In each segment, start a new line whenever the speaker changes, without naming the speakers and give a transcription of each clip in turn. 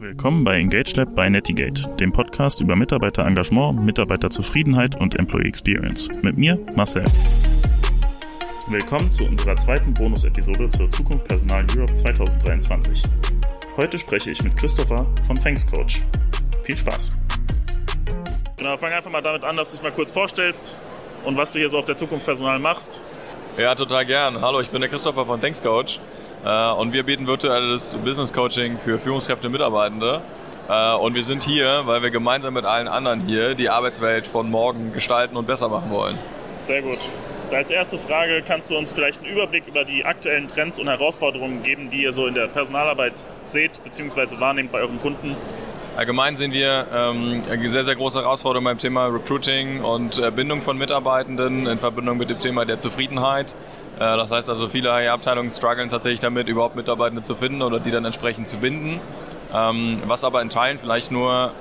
Willkommen bei Engage Lab bei Netigate, dem Podcast über Mitarbeiterengagement, Mitarbeiterzufriedenheit und Employee Experience. Mit mir, Marcel. Willkommen zu unserer zweiten Bonus-Episode zur Zukunft Personal Europe 2023. Heute spreche ich mit Christopher von Thanks Coach. Viel Spaß. Genau, fang einfach mal damit an, dass du dich mal kurz vorstellst und was du hier so auf der Zukunft Personal machst.
Ja, total gern. Hallo, ich bin der Christopher von Thanks Coach äh, und wir bieten virtuelles Business Coaching für Führungskräfte und Mitarbeitende. Äh, und wir sind hier, weil wir gemeinsam mit allen anderen hier die Arbeitswelt von morgen gestalten und besser machen wollen.
Sehr gut. Als erste Frage kannst du uns vielleicht einen Überblick über die aktuellen Trends und Herausforderungen geben, die ihr so in der Personalarbeit seht bzw. wahrnehmt bei euren Kunden?
Allgemein sehen wir ähm, eine sehr, sehr große Herausforderung beim Thema Recruiting und äh, Bindung von Mitarbeitenden in Verbindung mit dem Thema der Zufriedenheit. Äh, das heißt also, viele Abteilungen strugglen tatsächlich damit, überhaupt Mitarbeitende zu finden oder die dann entsprechend zu binden. Ähm, was aber in Teilen vielleicht nur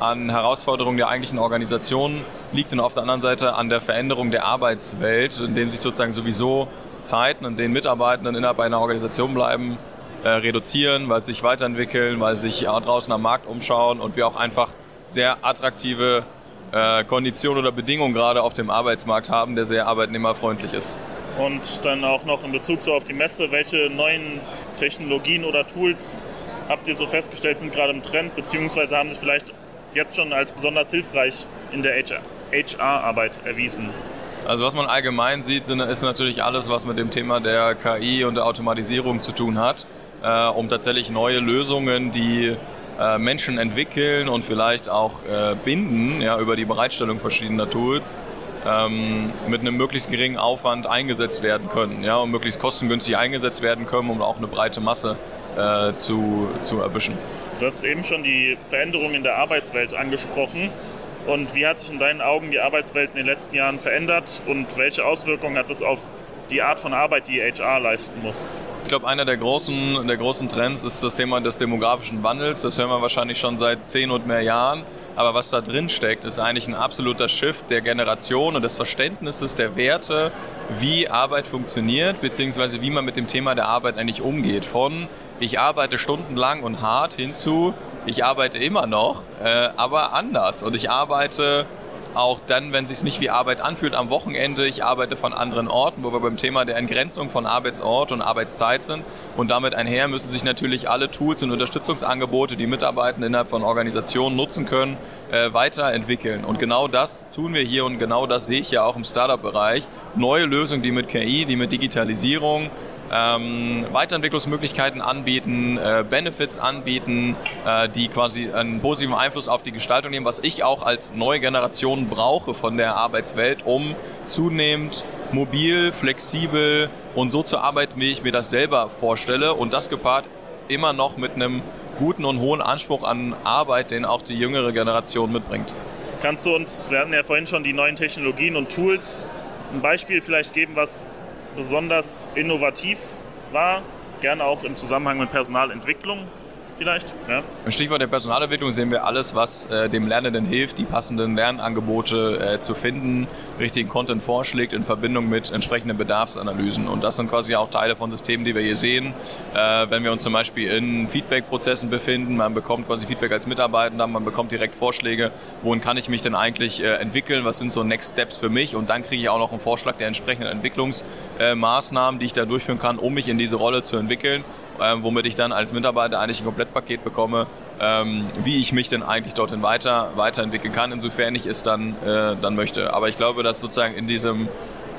an Herausforderungen der eigentlichen Organisation liegt und auf der anderen Seite an der Veränderung der Arbeitswelt, in dem sich sozusagen sowieso Zeiten, in denen Mitarbeitenden innerhalb einer Organisation bleiben, äh, reduzieren, weil sie sich weiterentwickeln, weil sie sich draußen am Markt umschauen und wir auch einfach sehr attraktive äh, Konditionen oder Bedingungen gerade auf dem Arbeitsmarkt haben, der sehr arbeitnehmerfreundlich ist.
Und dann auch noch in Bezug so auf die Messe, welche neuen Technologien oder Tools habt ihr so festgestellt, sind gerade im Trend, beziehungsweise haben sich vielleicht jetzt schon als besonders hilfreich in der HR-Arbeit erwiesen?
Also was man allgemein sieht, ist natürlich alles, was mit dem Thema der KI und der Automatisierung zu tun hat äh, um tatsächlich neue Lösungen, die äh, Menschen entwickeln und vielleicht auch äh, binden ja, über die Bereitstellung verschiedener Tools, ähm, mit einem möglichst geringen Aufwand eingesetzt werden können ja, und möglichst kostengünstig eingesetzt werden können, um auch eine breite Masse äh, zu, zu erwischen.
Du hast eben schon die Veränderungen in der Arbeitswelt angesprochen. Und wie hat sich in deinen Augen die Arbeitswelt in den letzten Jahren verändert und welche Auswirkungen hat das auf die Art von Arbeit, die HR leisten muss?
Ich glaube, einer der großen, der großen Trends ist das Thema des demografischen Wandels. Das hören wir wahrscheinlich schon seit zehn und mehr Jahren. Aber was da drin steckt, ist eigentlich ein absoluter Shift der Generation und des Verständnisses der Werte, wie Arbeit funktioniert, beziehungsweise wie man mit dem Thema der Arbeit eigentlich umgeht. Von ich arbeite stundenlang und hart hinzu, ich arbeite immer noch, äh, aber anders. Und ich arbeite auch dann, wenn es sich nicht wie Arbeit anfühlt am Wochenende. Ich arbeite von anderen Orten, wo wir beim Thema der Entgrenzung von Arbeitsort und Arbeitszeit sind. Und damit einher müssen sich natürlich alle Tools und Unterstützungsangebote, die Mitarbeitende innerhalb von Organisationen nutzen können, äh, weiterentwickeln. Und genau das tun wir hier und genau das sehe ich ja auch im Startup-Bereich. Neue Lösungen, die mit KI, die mit Digitalisierung, ähm, Weiterentwicklungsmöglichkeiten anbieten, äh, Benefits anbieten, äh, die quasi einen positiven Einfluss auf die Gestaltung nehmen, was ich auch als neue Generation brauche von der Arbeitswelt, um zunehmend mobil, flexibel und so zu arbeiten, wie ich mir das selber vorstelle und das gepaart immer noch mit einem guten und hohen Anspruch an Arbeit, den auch die jüngere Generation mitbringt.
Kannst du uns, wir hatten ja vorhin schon die neuen Technologien und Tools, ein Beispiel vielleicht geben, was besonders innovativ war, gerne auch im Zusammenhang mit Personalentwicklung vielleicht. Ja.
Im Stichwort der Personalentwicklung sehen wir alles, was äh, dem Lernenden hilft, die passenden Lernangebote äh, zu finden, richtigen Content vorschlägt in Verbindung mit entsprechenden Bedarfsanalysen. Und das sind quasi auch Teile von Systemen, die wir hier sehen. Äh, wenn wir uns zum Beispiel in Feedback-Prozessen befinden, man bekommt quasi Feedback als Mitarbeitender, man bekommt direkt Vorschläge, wohin kann ich mich denn eigentlich äh, entwickeln, was sind so Next Steps für mich und dann kriege ich auch noch einen Vorschlag der entsprechenden Entwicklungsmaßnahmen, die ich da durchführen kann, um mich in diese Rolle zu entwickeln ähm, womit ich dann als Mitarbeiter eigentlich ein Komplettpaket bekomme, ähm, wie ich mich denn eigentlich dorthin weiter, weiterentwickeln kann, insofern ich es dann, äh, dann möchte. Aber ich glaube, dass sozusagen in diesem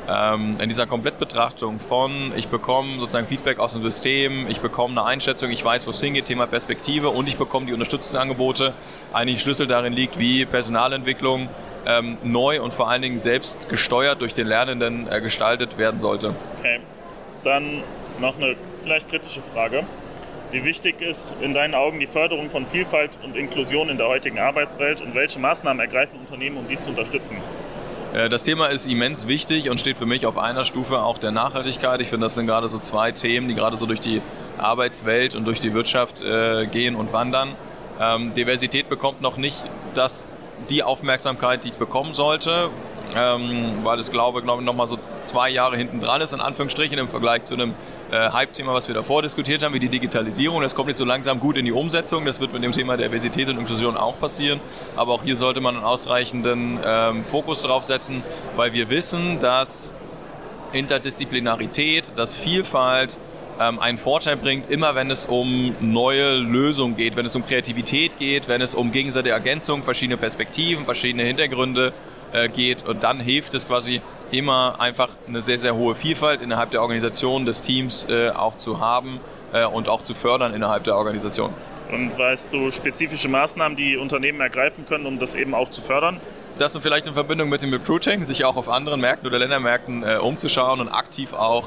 ähm, in dieser Komplettbetrachtung von, ich bekomme sozusagen Feedback aus dem System, ich bekomme eine Einschätzung, ich weiß, wo es hingeht, Thema Perspektive und ich bekomme die Unterstützungsangebote, eigentlich Schlüssel darin liegt, wie Personalentwicklung ähm, neu und vor allen Dingen selbst gesteuert durch den Lernenden äh, gestaltet werden sollte.
Okay, dann noch eine vielleicht kritische Frage. Wie wichtig ist in deinen Augen die Förderung von Vielfalt und Inklusion in der heutigen Arbeitswelt und welche Maßnahmen ergreifen Unternehmen, um dies zu unterstützen?
Äh, das Thema ist immens wichtig und steht für mich auf einer Stufe auch der Nachhaltigkeit. Ich finde, das sind gerade so zwei Themen, die gerade so durch die Arbeitswelt und durch die Wirtschaft äh, gehen und wandern. Ähm, Diversität bekommt noch nicht das, die Aufmerksamkeit, die es bekommen sollte. ähm, weil es, glaube ich, noch mal so zwei Jahre hinten dran ist, in Anführungsstrichen, im Vergleich zu einem äh, Hype-Thema, was wir davor diskutiert haben, wie die Digitalisierung. Das kommt jetzt so langsam gut in die Umsetzung. Das wird mit dem Thema Diversität und Inklusion auch passieren. Aber auch hier sollte man einen ausreichenden ähm, Fokus drauf setzen, weil wir wissen, dass Interdisziplinarität, dass Vielfalt ähm, einen Vorteil bringt, immer wenn es um neue Lösungen geht, wenn es um Kreativität geht, wenn es um gegenseitige Ergänzung, verschiedene Perspektiven, verschiedene Hintergründe äh, geht. Und dann hilft es quasi immer einfach eine sehr, sehr hohe Vielfalt innerhalb der Organisation, des Teams äh, auch zu haben äh, und auch zu fördern innerhalb der Organisation.
Und weißt du spezifische Maßnahmen, die Unternehmen ergreifen können, um das eben auch zu fördern?
Das und vielleicht in Verbindung mit dem Recruiting, sich auch auf anderen Märkten oder Ländermärkten äh, umzuschauen und aktiv auch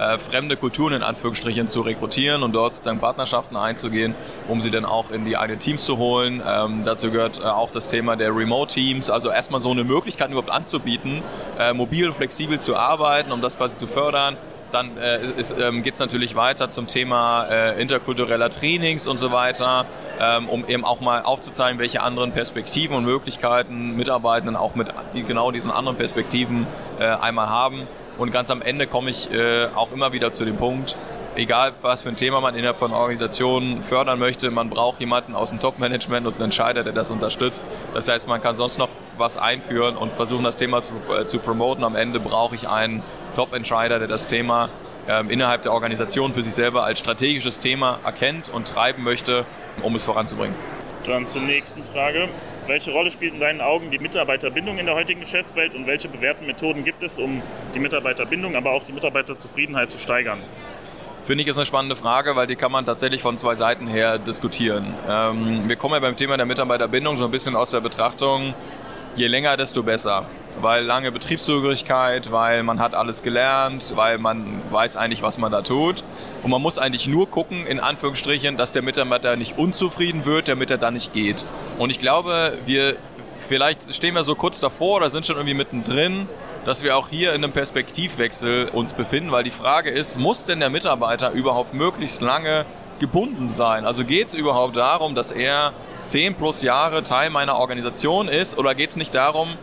äh, fremde Kulturen in Anführungsstrichen zu rekrutieren und dort sozusagen Partnerschaften einzugehen, um sie dann auch in die eigenen Teams zu holen. Ähm, dazu gehört äh, auch das Thema der Remote-Teams, also erstmal so eine Möglichkeit überhaupt anzubieten, äh, mobil und flexibel zu arbeiten, um das quasi zu fördern. Dann äh, ähm, geht es natürlich weiter zum Thema äh, interkultureller Trainings und so weiter, ähm, um eben auch mal aufzuzeigen, welche anderen Perspektiven und Möglichkeiten Mitarbeitenden auch mit die, genau diesen anderen Perspektiven äh, einmal haben. Und ganz am Ende komme ich äh, auch immer wieder zu dem Punkt, egal was für ein Thema man innerhalb von Organisationen fördern möchte, man braucht jemanden aus dem Top-Management und einen Entscheider, der das unterstützt. Das heißt, man kann sonst noch was einführen und versuchen, das Thema zu, äh, zu promoten. Am Ende brauche ich einen Top-Entscheider, der das Thema ähm, innerhalb der Organisation für sich selber als strategisches Thema erkennt und treiben möchte, um es voranzubringen.
Dann zur nächsten Frage. Welche Rolle spielt in deinen Augen die Mitarbeiterbindung in der heutigen Geschäftswelt und welche bewährten Methoden gibt es, um die Mitarbeiterbindung, aber auch die Mitarbeiterzufriedenheit zu steigern?
Finde ich ist eine spannende Frage, weil die kann man tatsächlich von zwei Seiten her diskutieren. Ähm, wir kommen ja beim Thema der Mitarbeiterbindung so ein bisschen aus der Betrachtung, je länger, desto besser weil lange Betriebszugehörigkeit, weil man hat alles gelernt, weil man weiß eigentlich, was man da tut. Und man muss eigentlich nur gucken, in Anführungsstrichen, dass der Mitarbeiter nicht unzufrieden wird, damit er da nicht geht. Und ich glaube, wir vielleicht stehen wir so kurz davor oder sind schon irgendwie mittendrin, dass wir auch hier in einem Perspektivwechsel uns befinden, weil die Frage ist, muss denn der Mitarbeiter überhaupt möglichst lange gebunden sein? Also geht es überhaupt darum, dass er 10 plus Jahre Teil meiner Organisation ist oder geht es nicht darum,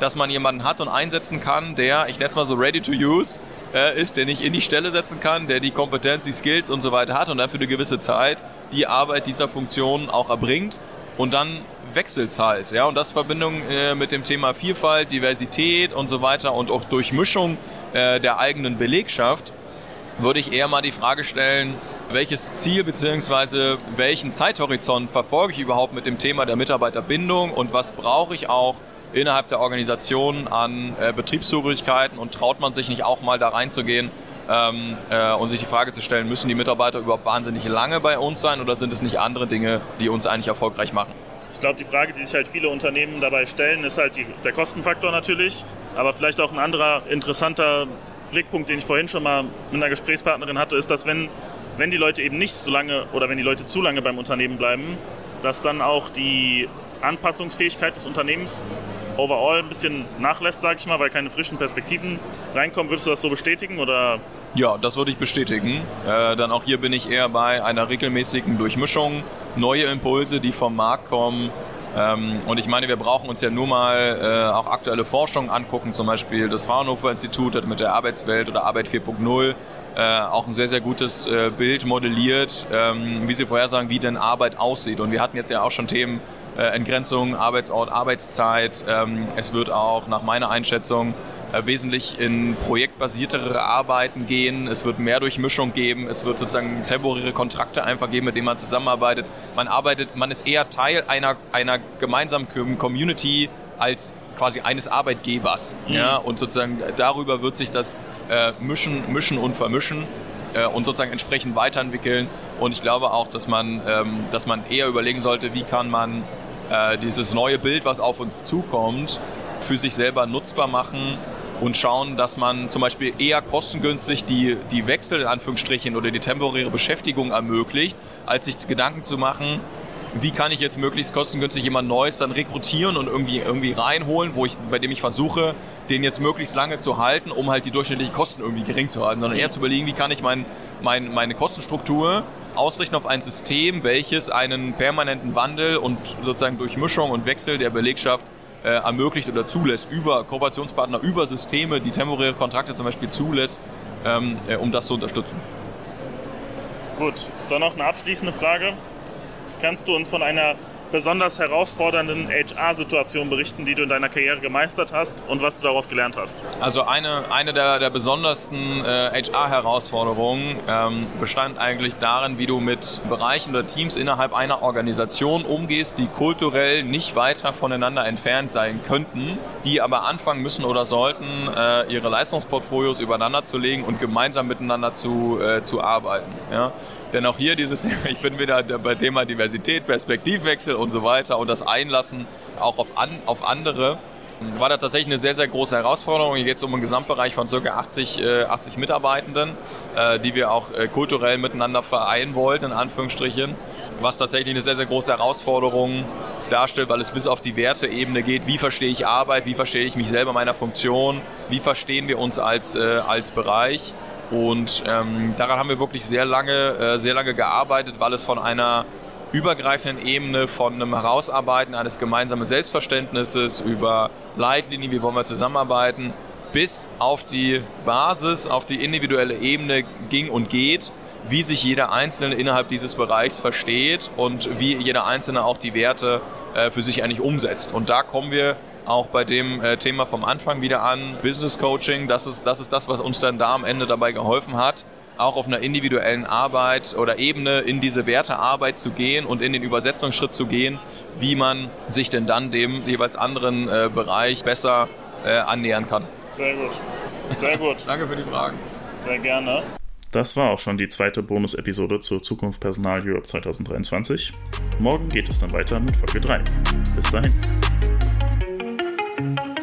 dass man jemanden hat und einsetzen kann, der, ich nenne es mal so ready to use, äh, ist, der nicht in die Stelle setzen kann, der die Kompetenz, die Skills und so weiter hat und dann für eine gewisse Zeit die Arbeit dieser Funktion auch erbringt und dann wechselt es halt. Ja? Und das in Verbindung äh, mit dem Thema Vielfalt, Diversität und so weiter und auch Durchmischung äh, der eigenen Belegschaft, würde ich eher mal die Frage stellen, welches Ziel bzw. welchen Zeithorizont verfolge ich überhaupt mit dem Thema der Mitarbeiterbindung und was brauche ich auch innerhalb der Organisation an äh, Betriebszugehörigkeiten und traut man sich nicht auch mal da reinzugehen ähm, äh, und sich die Frage zu stellen, müssen die Mitarbeiter überhaupt wahnsinnig lange bei uns sein oder sind es nicht andere Dinge, die uns eigentlich erfolgreich machen?
Ich glaube, die Frage, die sich halt viele Unternehmen dabei stellen, ist halt die, der Kostenfaktor natürlich, aber vielleicht auch ein anderer interessanter Blickpunkt, den ich vorhin schon mal mit einer Gesprächspartnerin hatte, ist, dass wenn, wenn die Leute eben nicht so lange oder wenn die Leute zu lange beim Unternehmen bleiben, dass dann auch die Anpassungsfähigkeit des Unternehmens overall ein bisschen nachlässt, sage ich mal, weil keine frischen Perspektiven reinkommen. Würdest du das so bestätigen oder?
Ja, das würde ich bestätigen. Äh, dann auch hier bin ich eher bei einer regelmäßigen Durchmischung, neue Impulse, die vom Markt kommen. Ähm, und ich meine, wir brauchen uns ja nur mal äh, auch aktuelle Forschung angucken, zum Beispiel das Fraunhofer Institut hat mit der Arbeitswelt oder Arbeit 4.0 äh, auch ein sehr, sehr gutes äh, Bild modelliert, ähm, wie sie vorhersagen, wie denn Arbeit aussieht. Und wir hatten jetzt ja auch schon Themen äh, Entgrenzung, Arbeitsort, Arbeitszeit. Ähm, es wird auch nach meiner Einschätzung äh, wesentlich in projektbasiertere Arbeiten gehen. Es wird mehr Durchmischung geben. Es wird sozusagen temporäre Kontrakte einfach geben, mit denen man zusammenarbeitet. Man arbeitet, man ist eher Teil einer, einer gemeinsamen Community als quasi eines Arbeitgebers. Mhm. Ja? Und sozusagen darüber wird sich das äh, mischen, mischen und vermischen äh, und sozusagen entsprechend weiterentwickeln. Und ich glaube auch, dass man, ähm, dass man eher überlegen sollte, wie kann man äh, dieses neue Bild, was auf uns zukommt, für sich selber nutzbar machen und schauen, dass man zum Beispiel eher kostengünstig die, die Wechsel in Anführungsstrichen oder die temporäre Beschäftigung ermöglicht, als sich Gedanken zu machen, wie kann ich jetzt möglichst kostengünstig jemand Neues dann rekrutieren und irgendwie, irgendwie reinholen, wo ich, bei dem ich versuche, den jetzt möglichst lange zu halten, um halt die durchschnittlichen Kosten irgendwie gering zu halten, sondern eher zu überlegen, wie kann ich mein, mein, meine Kostenstruktur ausrichten auf ein System, welches einen permanenten Wandel und sozusagen Durchmischung und Wechsel der Belegschaft äh, ermöglicht oder zulässt, über Kooperationspartner, über Systeme, die temporäre Kontrakte zum Beispiel zulässt, ähm, äh, um das zu unterstützen.
Gut, dann noch eine abschließende Frage. Kannst du uns von einer besonders herausfordernden HR-Situation berichten, die du in deiner Karriere gemeistert hast und was du daraus gelernt hast?
Also eine, eine der, der besondersten äh, HR-Herausforderungen ähm, bestand eigentlich darin, wie du mit Bereichen oder Teams innerhalb einer Organisation umgehst, die kulturell nicht weiter voneinander entfernt sein könnten, die aber anfangen müssen oder sollten, äh, ihre Leistungsportfolios übereinander zu legen und gemeinsam miteinander zu, äh, zu arbeiten. Ja? Denn auch hier dieses, ich bin wieder bei Thema Diversität, Perspektivwechsel und so weiter und das Einlassen auch auf, an, auf andere war da tatsächlich eine sehr, sehr große Herausforderung. Hier geht es um einen Gesamtbereich von ca. 80, äh, 80 Mitarbeitenden, äh, die wir auch äh, kulturell miteinander vereinen wollten, in Anführungsstrichen. Was tatsächlich eine sehr, sehr große Herausforderung darstellt, weil es bis auf die Werteebene geht. Wie verstehe ich Arbeit? Wie verstehe ich mich selber, meiner Funktion? Wie verstehen wir uns als, äh, als Bereich? Und ähm, daran haben wir wirklich sehr lange, äh, sehr lange gearbeitet, weil es von einer übergreifenden Ebene von einem Herausarbeiten eines gemeinsamen Selbstverständnisses über Leitlinien, wie wollen wir zusammenarbeiten, bis auf die Basis, auf die individuelle Ebene ging und geht, wie sich jeder Einzelne innerhalb dieses Bereichs versteht und wie jeder Einzelne auch die Werte äh, für sich eigentlich umsetzt. Und da kommen wir auch bei dem äh, Thema vom Anfang wieder an, Business Coaching, das ist, das ist das, was uns dann da am Ende dabei geholfen hat, auch auf einer individuellen Arbeit oder Ebene in diese Wertearbeit zu gehen und in den Übersetzungsschritt zu gehen, wie man sich denn dann dem jeweils anderen äh, Bereich besser äh, annähern kann.
Sehr gut. Sehr gut.
Danke für die Fragen.
Sehr gerne. Das war auch schon die zweite Bonus-Episode zur Zukunft Personal Europe 2023. Morgen geht es dann weiter mit Folge 3. Bis dahin. Thank you.